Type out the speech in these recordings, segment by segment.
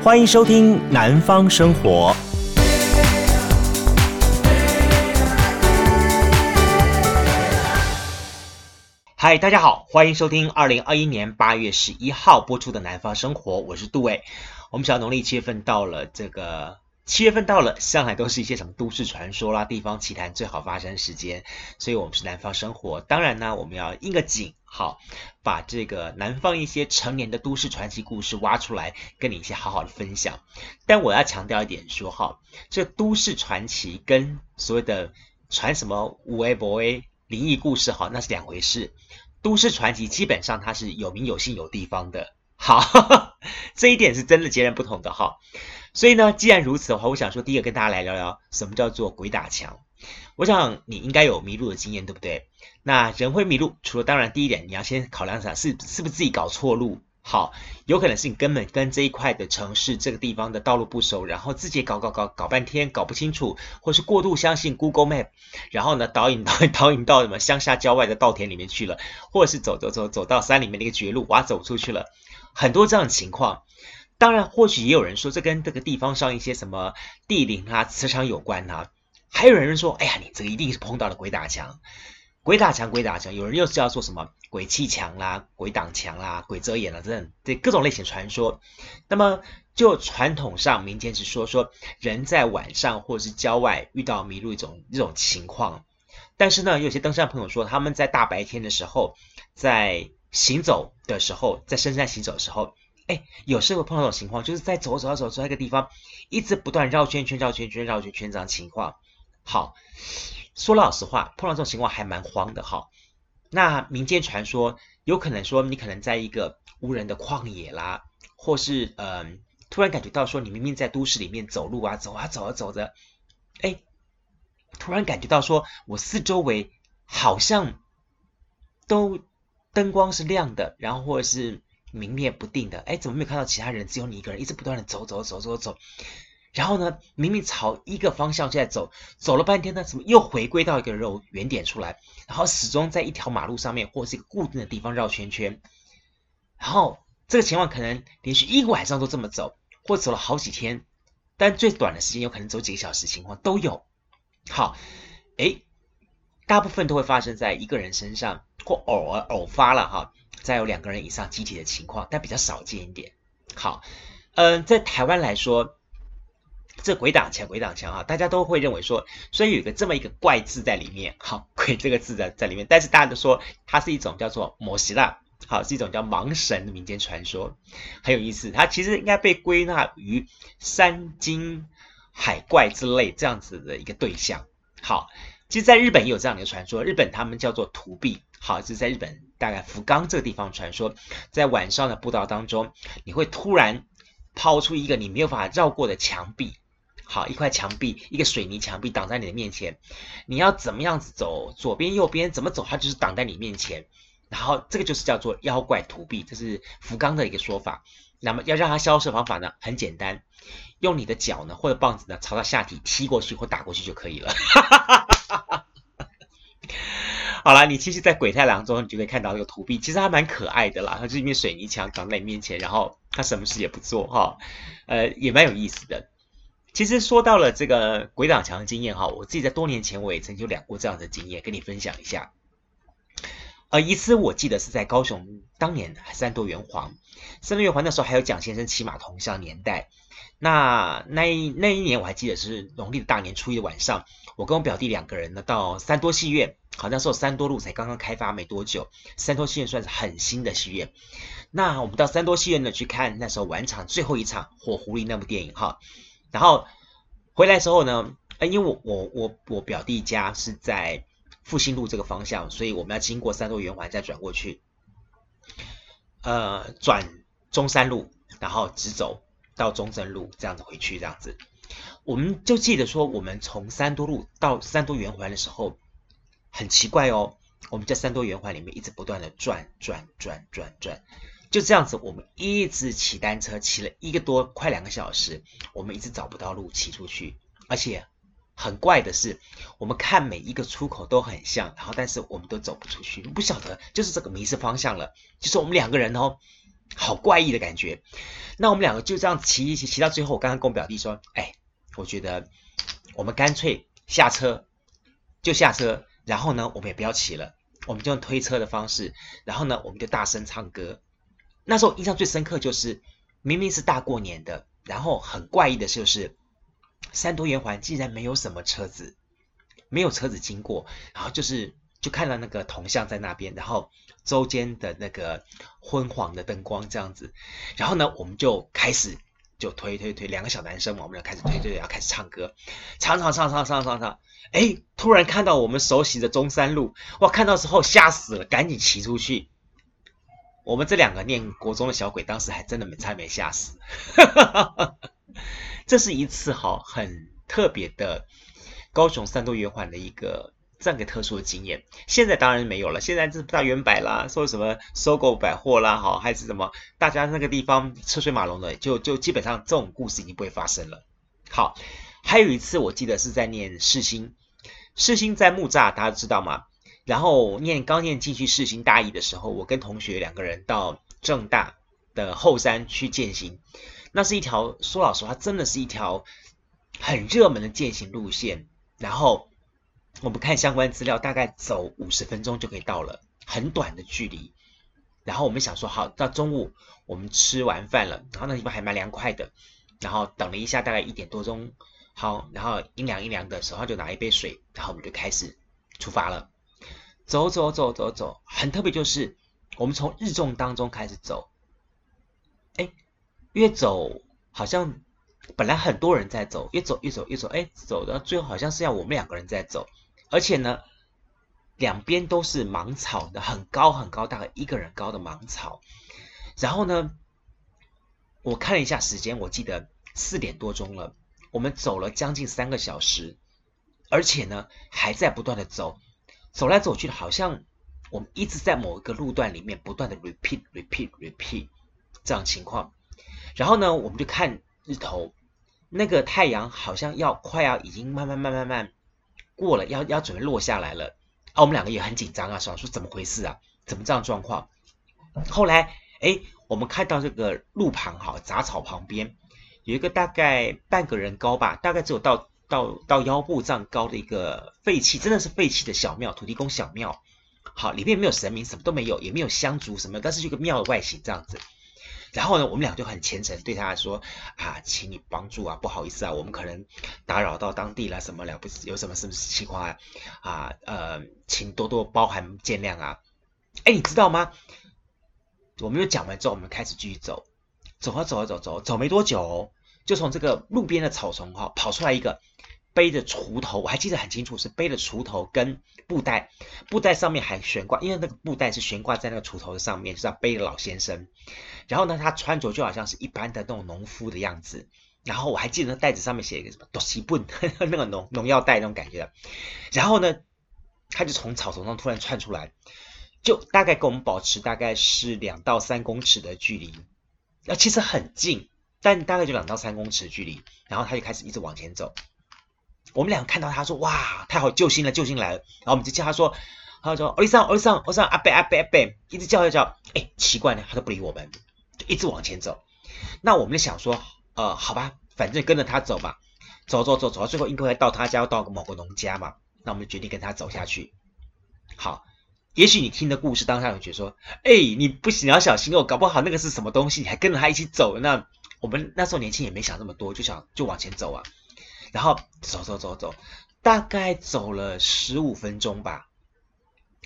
欢迎收听《南方生活》。嗨，大家好，欢迎收听二零二一年八月十一号播出的《南方生活》，我是杜伟。我们晓得农历七月份到了，这个七月份到了，向来都是一些什么都市传说啦、地方奇谈最好发生时间，所以我们是《南方生活》。当然呢，我们要应个景，好，把这个南方一些成年的都市传奇故事挖出来，跟你一起好好的分享。但我要强调一点说，哈，这都市传奇跟所谓的传什么五 A 博 A。灵异故事好，那是两回事。都市传奇基本上它是有名有姓有地方的，好，呵呵，这一点是真的截然不同的哈。所以呢，既然如此的话，我想说，第一个跟大家来聊聊什么叫做鬼打墙。我想你应该有迷路的经验，对不对？那人会迷路，除了当然第一点，你要先考量一下是是不是自己搞错路。好，有可能是你根本跟这一块的城市这个地方的道路不熟，然后自己搞搞搞搞半天搞不清楚，或是过度相信 Google Map，然后呢导引导引导引到什么乡下郊外的稻田里面去了，或者是走走走走到山里面的一个绝路，哇，走出去了，很多这样的情况。当然，或许也有人说这跟这个地方上一些什么地灵啊、磁场有关啊，还有人说，哎呀，你这个一定是碰到了鬼打墙。鬼打墙，鬼打墙，有人又是叫做什么鬼气墙啦、鬼挡墙啦、鬼遮眼啦，这这各种类型传说。那么就传统上民间是说，说人在晚上或者是郊外遇到迷路一种一种情况。但是呢，有些登山朋友说，他们在大白天的时候，在行走的时候，在深山行走的时候，哎，有时候碰到这种情况，就是在走走走走一个地方，一直不断绕圈圈、绕圈圈、绕圈圈这样情况。好。说老实话，碰到这种情况还蛮慌的哈。那民间传说有可能说，你可能在一个无人的旷野啦，或是嗯、突然感觉到说，你明明在都市里面走路啊，走啊走啊走着，哎，突然感觉到说我四周围好像都灯光是亮的，然后或者是明灭不定的，哎，怎么没有看到其他人，只有你一个人一直不断的走走走走走。然后呢，明明朝一个方向在走，走了半天呢，怎么又回归到一个肉原点出来？然后始终在一条马路上面或是一个固定的地方绕圈圈。然后这个情况可能连续一个晚上都这么走，或走了好几天，但最短的时间有可能走几个小时，情况都有。好，诶，大部分都会发生在一个人身上，或偶尔偶发了哈，再有两个人以上集体的情况，但比较少见一点。好，嗯，在台湾来说。这鬼挡墙，鬼挡墙哈，大家都会认为说，所以有个这么一个怪字在里面，好，鬼这个字在在里面，但是大家都说它是一种叫做摩西拉，好，是一种叫盲神的民间传说，很有意思。它其实应该被归纳于山精海怪之类这样子的一个对象。好，其实在日本也有这样的一个传说，日本他们叫做图壁，好，就是在日本大概福冈这个地方传说，在晚上的步道当中，你会突然抛出一个你没有办法绕过的墙壁。好，一块墙壁，一个水泥墙壁挡在你的面前，你要怎么样子走，左边右边怎么走，它就是挡在你面前。然后这个就是叫做妖怪土壁，这是福冈的一个说法。那么要让它消失的方法呢，很简单，用你的脚呢或者棒子呢朝它下体踢过去或打过去就可以了。好了，你其实，在鬼太郎中，你就可以看到这个土壁，其实还蛮可爱的啦。它是一面水泥墙挡在你面前，然后它什么事也不做哈，呃，也蛮有意思的。其实说到了这个鬼挡墙的经验哈，我自己在多年前我也曾经有两过这样的经验，跟你分享一下。呃，一次我记得是在高雄，当年三多圆环，三多圆环那时候还有蒋先生骑马铜像年代。那那一那一年我还记得是农历的大年初一的晚上，我跟我表弟两个人呢到三多戏院，好，那时候三多路才刚刚开发没多久，三多戏院算是很新的戏院。那我们到三多戏院呢去看那时候晚场最后一场《火狐狸》那部电影哈。然后回来的时候呢，因为我我我我表弟家是在复兴路这个方向，所以我们要经过三多圆环再转过去，呃，转中山路，然后直走到中正路这样子回去，这样子，我们就记得说，我们从三多路到三多圆环的时候，很奇怪哦，我们在三多圆环里面一直不断的转转转转转。转就这样子，我们一直骑单车骑了一个多快两个小时，我们一直找不到路骑出去，而且很怪的是，我们看每一个出口都很像，然后但是我们都走不出去，不晓得就是这个迷失方向了。就是我们两个人哦，好怪异的感觉。那我们两个就这样骑一骑，骑到最后，我刚刚跟我表弟说：“哎，我觉得我们干脆下车，就下车，然后呢，我们也不要骑了，我们就用推车的方式，然后呢，我们就大声唱歌。”那时候印象最深刻就是，明明是大过年的，然后很怪异的就是，三多圆环竟然没有什么车子，没有车子经过，然后就是就看到那个铜像在那边，然后周间的那个昏黄的灯光这样子，然后呢，我们就开始就推推推，两个小男生嘛，我们就开始推推，然后开始唱歌，唱唱唱唱唱唱唱，哎，突然看到我们熟悉的中山路，哇，看到之后吓死了，赶紧骑出去。我们这两个念国中的小鬼，当时还真的没差没吓死。这是一次哈很特别的高雄三多圆环的一个这样一个特殊的经验。现在当然没有了，现在是大远百啦，说什么 SOGO 百货啦，好还是什么，大家那个地方车水马龙的，就就基本上这种故事已经不会发生了。好，还有一次我记得是在念世新，世新在木栅，大家知道吗？然后念刚念进去世新大一的时候，我跟同学两个人到正大的后山去践行，那是一条说老实话，真的是一条很热门的践行路线。然后我们看相关资料，大概走五十分钟就可以到了，很短的距离。然后我们想说，好，到中午我们吃完饭了，然后那地方还蛮凉快的。然后等了一下，大概一点多钟，好，然后阴凉阴凉的，手上就拿一杯水，然后我们就开始出发了。走走走走走，很特别，就是我们从日重当中开始走，哎，越走好像本来很多人在走，越走越走越走，哎，走到最后好像是要我们两个人在走，而且呢，两边都是芒草的，很高很高，大概一个人高的芒草。然后呢，我看了一下时间，我记得四点多钟了，我们走了将近三个小时，而且呢还在不断的走。走来走去的，好像我们一直在某一个路段里面不断的 repeat repeat repeat 这样情况。然后呢，我们就看日头，那个太阳好像要快要已经慢慢慢慢慢过了，要要准备落下来了。啊，我们两个也很紧张啊，想说怎么回事啊？怎么这样状况？后来，哎，我们看到这个路旁哈杂草旁边有一个大概半个人高吧，大概只有到。到到腰部这样高的一个废弃，真的是废弃的小庙，土地公小庙。好，里面没有神明，什么都没有，也没有香烛什么，但是这个庙的外形这样子。然后呢，我们俩就很虔诚对他说啊，请你帮助啊，不好意思啊，我们可能打扰到当地了，什么了不起，有什么什么情况啊？啊，呃，请多多包涵见谅啊。哎，你知道吗？我们又讲完之后，我们开始继续走，走啊走啊走走走，没多久哦。就从这个路边的草丛哈跑出来一个背着锄头，我还记得很清楚，是背着锄头跟布袋，布袋上面还悬挂，因为那个布袋是悬挂在那个锄头的上面，是要背着老先生。然后呢，他穿着就好像是一般的那种农夫的样子。然后我还记得那袋子上面写一个什么“多西布” 那个农农药袋那种感觉。然后呢，他就从草丛上突然窜出来，就大概跟我们保持大概是两到三公尺的距离，那其实很近。但大概就两到三公尺的距离，然后他就开始一直往前走。我们俩看到他说：“哇，太好，救星了，救星来了！”然后我们就叫他说：“他说，欧里桑，欧里桑，欧里桑，阿贝，阿贝，阿贝，一直叫一叫。”哎，奇怪呢，他都不理我们，就一直往前走。那我们就想说：“呃，好吧，反正跟着他走吧，走走走，走到最后应该会到他家，到某个农家嘛。”那我们就决定跟他走下去。好，也许你听的故事当下会觉得说：“哎，你不行，你要小心哦，搞不好那个是什么东西，你还跟着他一起走那。”我们那时候年轻也没想那么多，就想就往前走啊，然后走走走走，大概走了十五分钟吧，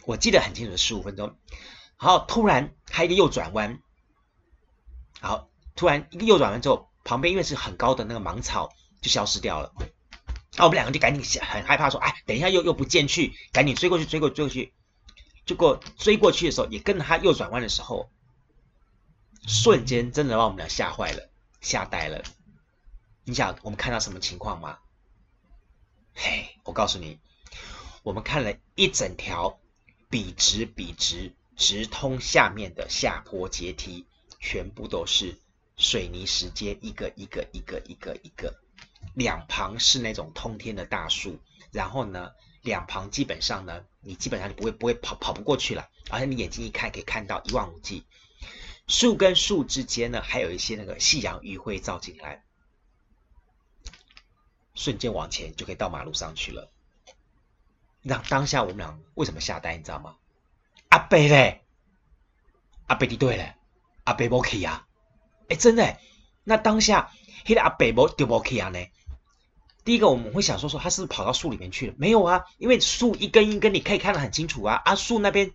我记得很清楚，十五分钟。然后突然他一个右转弯，然后突然一个右转弯之后，旁边因为是很高的那个芒草就消失掉了。然后我们两个就赶紧很害怕说，哎，等一下又又不见去，赶紧追过去追过去追过去。结果追过去的时候，也跟着他右转弯的时候，瞬间真的把我们俩吓坏了。吓呆了！你想我们看到什么情况吗？嘿，我告诉你，我们看了一整条笔直笔直直通下面的下坡阶梯，全部都是水泥石阶，一个一个一个一个一个，两旁是那种通天的大树，然后呢，两旁基本上呢，你基本上你不会不会跑跑不过去了，而且你眼睛一看可以看到一望无际。树跟树之间呢，还有一些那个夕阳余晖照进来，瞬间往前就可以到马路上去了。那当下我们俩为什么下呆，你知道吗？阿伯嘞，阿伯的对嘞，阿伯没去呀？哎，真的，那当下那个阿伯没就没去啊呢？第一个我们会想说说他是不是跑到树里面去了？没有啊，因为树一根一根你可以看得很清楚啊。阿，树那边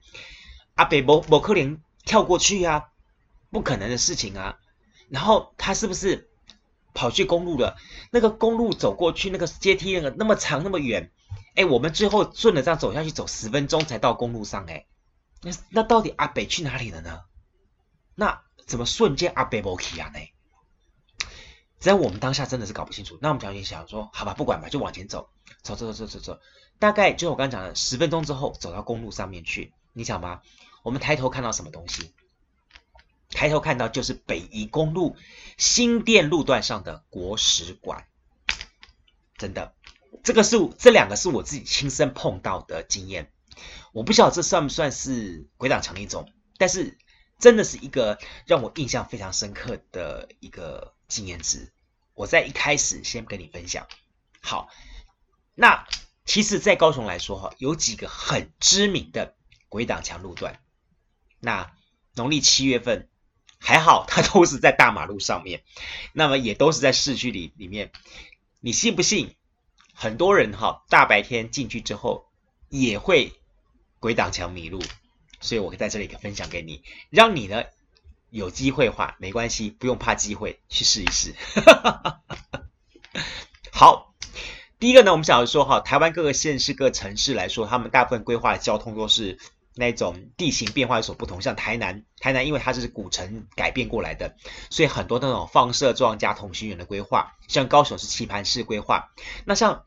阿伯没没可能跳过去、啊，不可能的事情啊。然后他是不是跑去公路了？那个公路走过去那个阶梯那个那么长那么远。哎，我们最后顺着这样走下去，走十分钟才到公路上。哎，那那到底阿北去哪里了呢？那怎么瞬间阿北没去啊？呢？在我们当下真的是搞不清楚。那我们想一想说，好吧，不管吧，就往前走，走走走走走走。大概就我刚刚讲的，十分钟之后走到公路上面去。你想吧，我们抬头看到什么东西？抬头看到就是北宜公路新店路段上的国史馆，真的。这个是这两个是我自己亲身碰到的经验，我不晓得这算不算是鬼挡墙一种，但是真的是一个让我印象非常深刻的一个经验值。我在一开始先跟你分享。好，那其实，在高雄来说哈，有几个很知名的鬼挡墙路段。那农历七月份还好，它都是在大马路上面，那么也都是在市区里里面。你信不信？很多人哈，大白天进去之后也会鬼挡墙迷路，所以我在这里分享给你，让你呢有机会的话没关系，不用怕机会，去试一试。好，第一个呢，我们想要说哈，台湾各个县市、各城市来说，他们大部分规划的交通都是。那种地形变化有所不同，像台南，台南因为它是古城改变过来的，所以很多那种放射状加同心圆的规划。像高雄是棋盘式规划，那像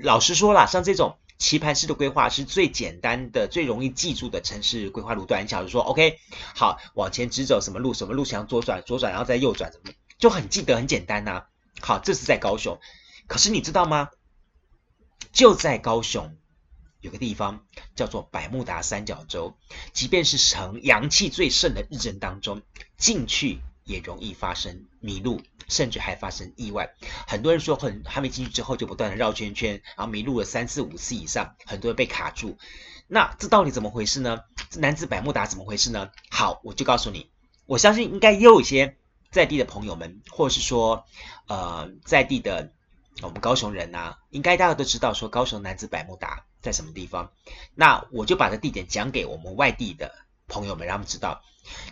老实说啦，像这种棋盘式的规划是最简单的、最容易记住的城市规划路段。你假如说，OK，好，往前直走什么路，什么路想左转，左转然后再右转，就很记得，很简单呐、好，这是在高雄，可是你知道吗？就在高雄。有个地方叫做百慕达三角洲，即便是呈阳气最盛的日正当中，进去也容易发生迷路，甚至还发生意外。很多人说很还没进去之后就不断的绕圈圈，然后迷路了三次五次以上，很多人被卡住。那这到底怎么回事呢？这男子百慕达怎么回事呢？好，我就告诉你，我相信应该也有一些在地的朋友们，或者是说呃在地的我们高雄人呐、啊，应该大家都知道说高雄男子百慕达。在什么地方？那我就把这地点讲给我们外地的朋友们，让他们知道。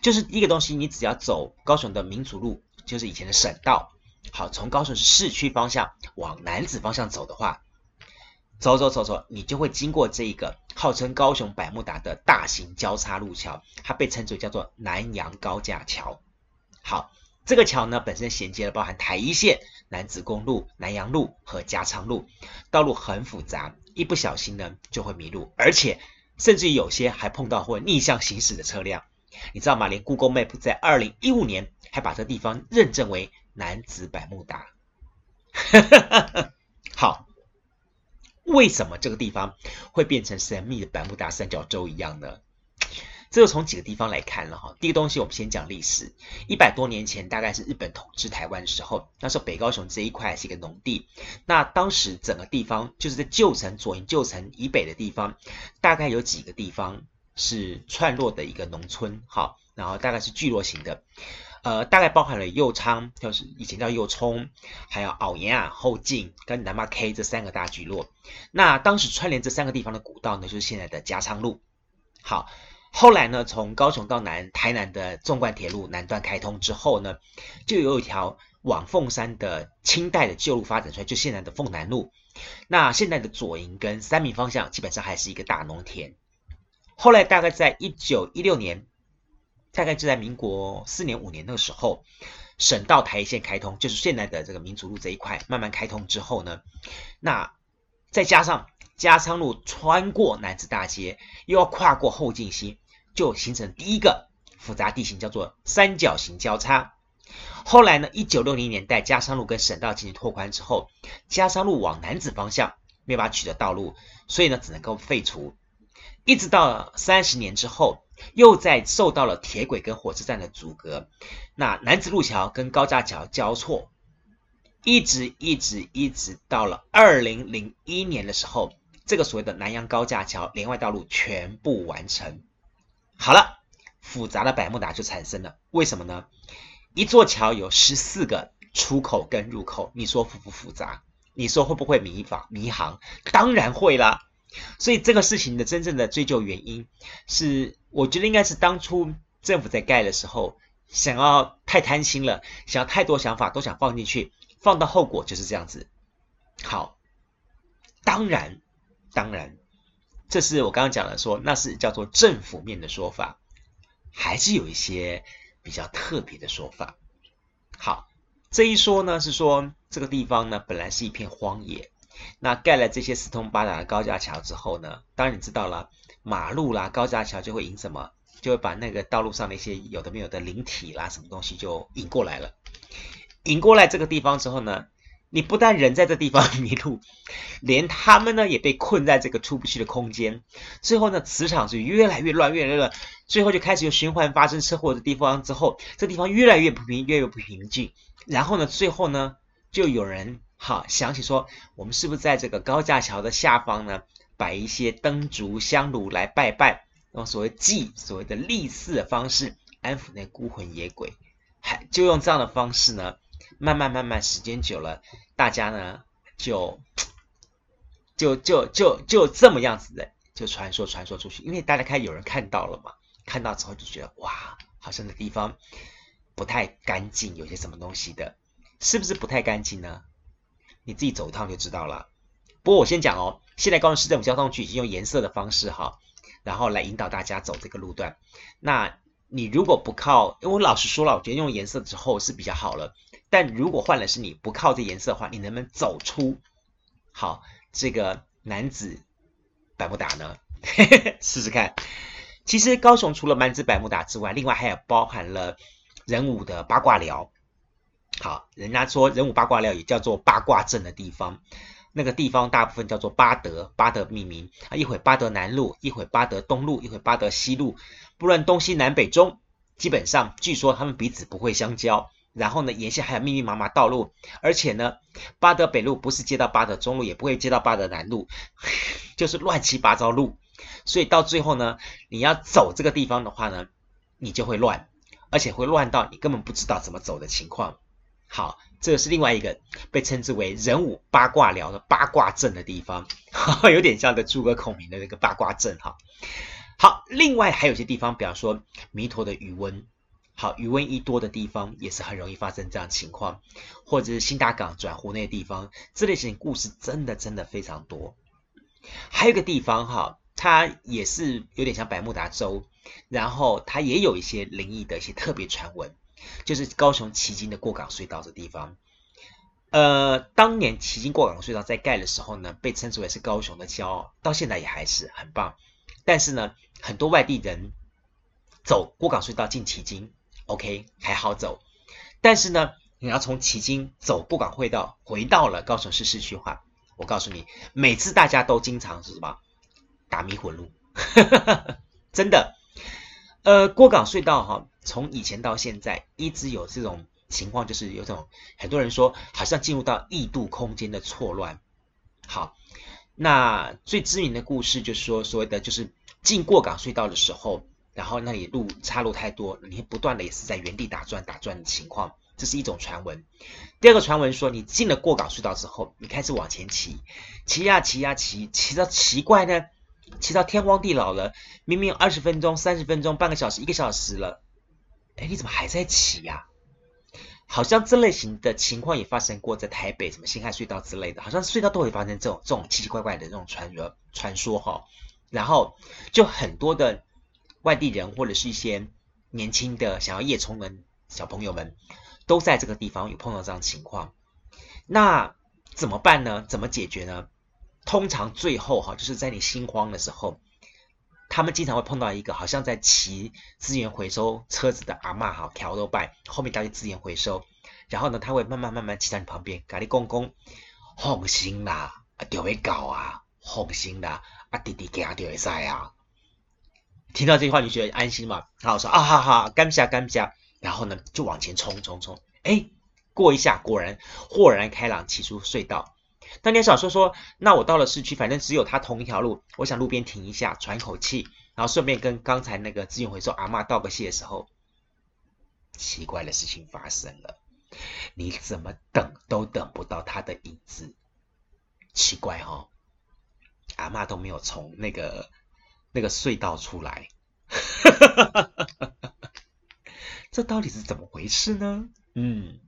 就是一个东西，你只要走高雄的民族路，就是以前的省道。好，从高雄市区方向往南子方向走的话，走走走走，你就会经过这一个号称高雄百慕达的大型交叉路桥，它被称作叫做南阳高架桥。好，这个桥呢，本身衔接了包含台一线、南子公路、南阳路和加昌路，道路很复杂。一不小心呢，就会迷路，而且甚至有些还碰到会逆向行驶的车辆，你知道吗？连 Google Map 在二零一五年还把这地方认证为楠梓百慕达。好，为什么这个地方会变成神秘的百慕达三角洲一样呢？这就从几个地方来看了哈。第一个东西，我们先讲历史。一百多年前，大概是日本统治台湾的时候，那时候北高雄这一块是一个农地。那当时整个地方就是在旧城左营旧城以北的地方，大概有几个地方是串落的一个农村，好，然后大概是聚落型的。呃，大概包含了右昌，就是以前叫右冲，还有澳盐啊、后进跟南马 K 这三个大聚落。那当时串联这三个地方的古道呢，就是现在的加昌路。好。后来呢，从高雄到南台南的纵贯铁路南段开通之后呢，就有一条往凤山的清代的旧路发展出来，就现在的凤南路。那现在的左营跟三民方向基本上还是一个大农田。后来大概在一九一六年，大概就在民国四年五年那个时候，省道台一线开通，就是现在的这个民族路这一块慢慢开通之后呢，那再加上加昌路穿过南子大街，又要跨过后进溪。就形成第一个复杂地形，叫做三角形交叉。后来呢，一九六零年代加山路跟省道进行拓宽之后，加山路往南子方向没法取得道路，所以呢，只能够废除。一直到三十年之后，又在受到了铁轨跟火车站的阻隔，那南子路桥跟高架桥交错，一直一直一直到了二零零一年的时候，这个所谓的南阳高架桥连外道路全部完成。好了，复杂的百慕达就产生了。为什么呢？一座桥有十四个出口跟入口，你说复不复杂？你说会不会迷房迷航？当然会啦。所以这个事情的真正的追究原因是，我觉得应该是当初政府在盖的时候，想要太贪心了，想要太多想法都想放进去，放到后果就是这样子。好，当然，当然，这是我刚刚讲的说，那是叫做政府面的说法，还是有一些比较特别的说法。好，这一说呢是说这个地方呢本来是一片荒野。那盖了这些四通八达的高架桥之后呢，当然你知道了，马路啦、高架桥就会引什么，就会把那个道路上的一些有的没有的灵体啦、什么东西就引过来了。引过来这个地方之后呢，你不但人在这地方迷路，连他们呢也被困在这个出不去的空间。最后呢，磁场是越来越乱，越来越乱，最后就开始有循环发生车祸的地方之后，这地方越来越不平，越来越不平静。然后呢，最后呢，就有人。哈，想起说，我们是不是在这个高架桥的下方呢，摆一些灯烛香炉来拜拜，用所谓祭、所谓的祭祀的方式安抚那孤魂野鬼？还就用这样的方式呢，慢慢慢慢，时间久了，大家呢就 就就就就这么样子的，就传说传说出去，因为大家看有人看到了嘛，看到之后就觉得哇，好像那地方不太干净，有些什么东西的，是不是不太干净呢？你自己走一趟就知道了。不过我先讲哦，现在高雄市政府交通局已经用颜色的方式哈，然后来引导大家走这个路段。那你如果不靠，因为我老实说了，我觉得用颜色之后是比较好了。但如果换了是你不靠这颜色的话，你能不能走出好这个男子百慕达呢？试试看。其实高雄除了楠梓百慕达之外，另外还有包含了仁武的八卦寮。好，人家说仁武八卦寮也叫做八卦阵的地方，那个地方大部分叫做八德，八德命名啊，一会八德南路，一会八德东路，一会八德西路，不论东西南北中，基本上据说他们彼此不会相交。然后呢，沿线还有密密麻麻道路，而且呢，八德北路不是接到八德中路，也不会接到八德南路，就是乱七八糟路。所以到最后呢，你要走这个地方的话呢，你就会乱，而且会乱到你根本不知道怎么走的情况。好，这个是另外一个被称之为人武八卦聊的八卦阵的地方，有点像的诸葛孔明的那个八卦阵哈。好，另外还有些地方，比方说弥陀的余温，好，余温一多的地方也是很容易发生这样情况，或者是新大港转湖那些地方，这类型故事真的真的非常多。还有一个地方哈，它也是有点像百慕达州，然后它也有一些灵异的一些特别传闻。就是高雄旗津的过港隧道的地方，呃，当年旗津过港隧道在盖的时候呢，被称之为是高雄的骄傲，到现在也还是很棒。但是呢，很多外地人走过港隧道进旗津，OK 还好走。但是呢，你要从旗津走过港隧道回到了高雄市市区化，我告诉你，每次大家都经常是什么打迷魂路，真的。呃，过港隧道哈。从以前到现在，一直有这种情况，就是有种很多人说，好像进入到异度空间的错乱。好，那最知名的故事就是说，所谓的就是进过港隧道的时候，然后那里路岔路太多，你不断的也是在原地打转打转的情况，这是一种传闻。第二个传闻说，你进了过港隧道之后，你开始往前骑，骑呀骑呀骑，骑到奇怪呢，骑到天荒地老了，明明二十分钟、三十分钟、半个小时、一个小时了。哎，你怎么还在骑呀？好像这类型的情况也发生过在台北，什么辛亥隧道之类的，好像隧道都会发生这种这种奇奇怪怪的这种传说传说哈。然后就很多的外地人或者是一些年轻的想要夜冲的小朋友们，都在这个地方有碰到这样的情况。那怎么办呢？怎么解决呢？通常最后哈，就是在你心慌的时候。他们经常会碰到一个好像在骑资源回收车子的阿嬷，哈，桥都拜后面带去资源回收，然后呢，他会慢慢慢慢骑在你旁边，咖喱公公，放心啦，啊，就会搞啊，放心啦，啊，弟弟家就会在啊。听到这句话，你觉得安心吗？然后说啊，好好，感谢感谢，然后呢，就往前冲冲冲，哎，过一下，果然豁然开朗，骑出隧道。当你想说说，那我到了市区，反正只有他同一条路，我想路边停一下，喘口气，然后顺便跟刚才那个资源回收阿嬷道个谢的时候，奇怪的事情发生了，你怎么等都等不到他的影子，奇怪、哦，阿嬷都没有从那个。那个隧道出来，这到底是怎么回事呢？嗯，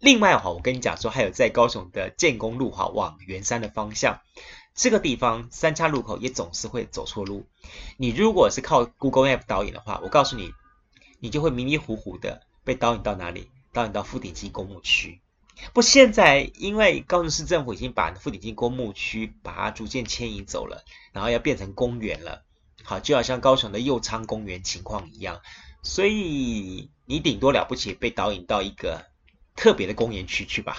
另外哈，我跟你讲说，还有在高雄的建工路哈，往圆山的方向，这个地方三岔路口也总是会走错路。你如果是靠 Google Map 导引的话，我告诉你，你就会迷迷糊糊的被导引到哪里？导引到富鼎金公墓区。不，现在因为高雄市政府已经把富鼎金公墓区把它逐渐迁移走了，然后要变成公园了。好，就好像高雄的右昌公园情况一样，所以你顶多了不起被导引到一个特别的公园区去吧。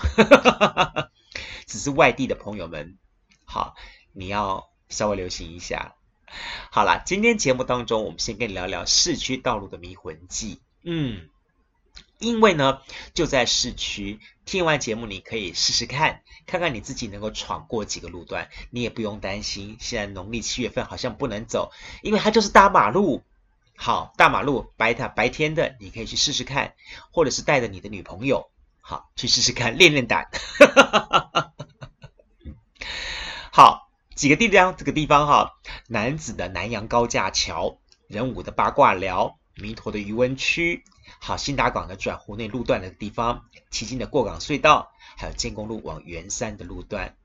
只是外地的朋友们，好，你要稍微留心一下。好了，今天节目当中，我们先跟你聊聊市区道路的迷魂记。嗯。因为呢，就在市区，听完节目你可以试试看，看看你自己能够闯过几个路段，你也不用担心。现在农历七月份好像不能走，因为它就是大马路。好，大马路白天白天的，你可以去试试看，或者是带着你的女朋友，好去试试看，练练胆。好，几个地方，这个地方哈，男子的南阳高架桥，仁武的八卦寮，弥陀的渔温区。好，兴达港的转湖内路段的地方，旗津的过港隧道，还有建功路往圆山的路段，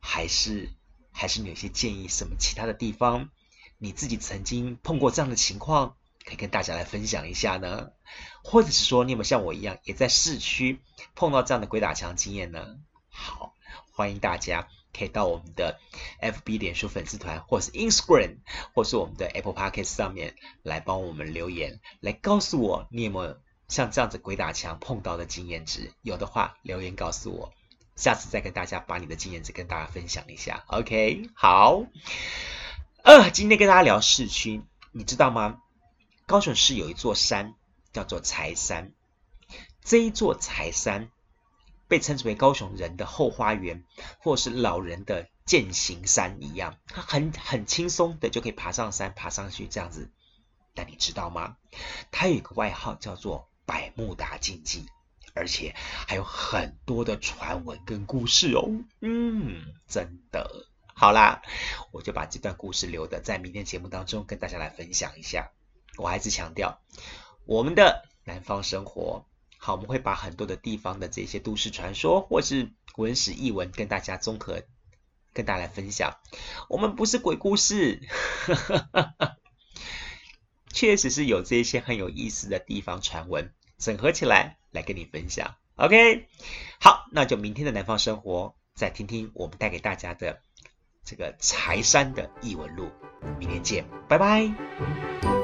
还是还是你有些建议什么其他的地方？你自己曾经碰过这样的情况，可以跟大家来分享一下呢？或者是说，你有没有像我一样，也在市区碰到这样的鬼打墙经验呢？好，欢迎大家。可以到我们的 FB 脸书粉丝团，或是 Instagram，或是我们的 Apple Podcast 上面来帮我们留言，来告诉我你有没有像这样子鬼打墙碰到的经验值？有的话留言告诉我，下次再跟大家把你的经验值跟大家分享一下。OK，好。呃，今天跟大家聊市区，你知道吗？高雄市有一座山叫做柴山，这一座柴山。被称之为高雄人的后花园，或是老人的健行山一样，它很很轻松的就可以爬上山，爬上去这样子。但你知道吗？它有一个外号叫做百慕达禁忌，而且还有很多的传闻跟故事哦。嗯，真的。好啦，我就把这段故事留的在明天节目当中跟大家来分享一下。我还是强调，我们的南方生活。好，我们会把很多的地方的这些都市传说，或是文史异文，跟大家综合跟大家来分享。我们不是鬼故事，确实是有这些很有意思的地方传闻，整合起来来跟你分享。OK，好，那就明天的南方生活，再听听我们带给大家的这个柴山的异闻录。明天见，拜拜。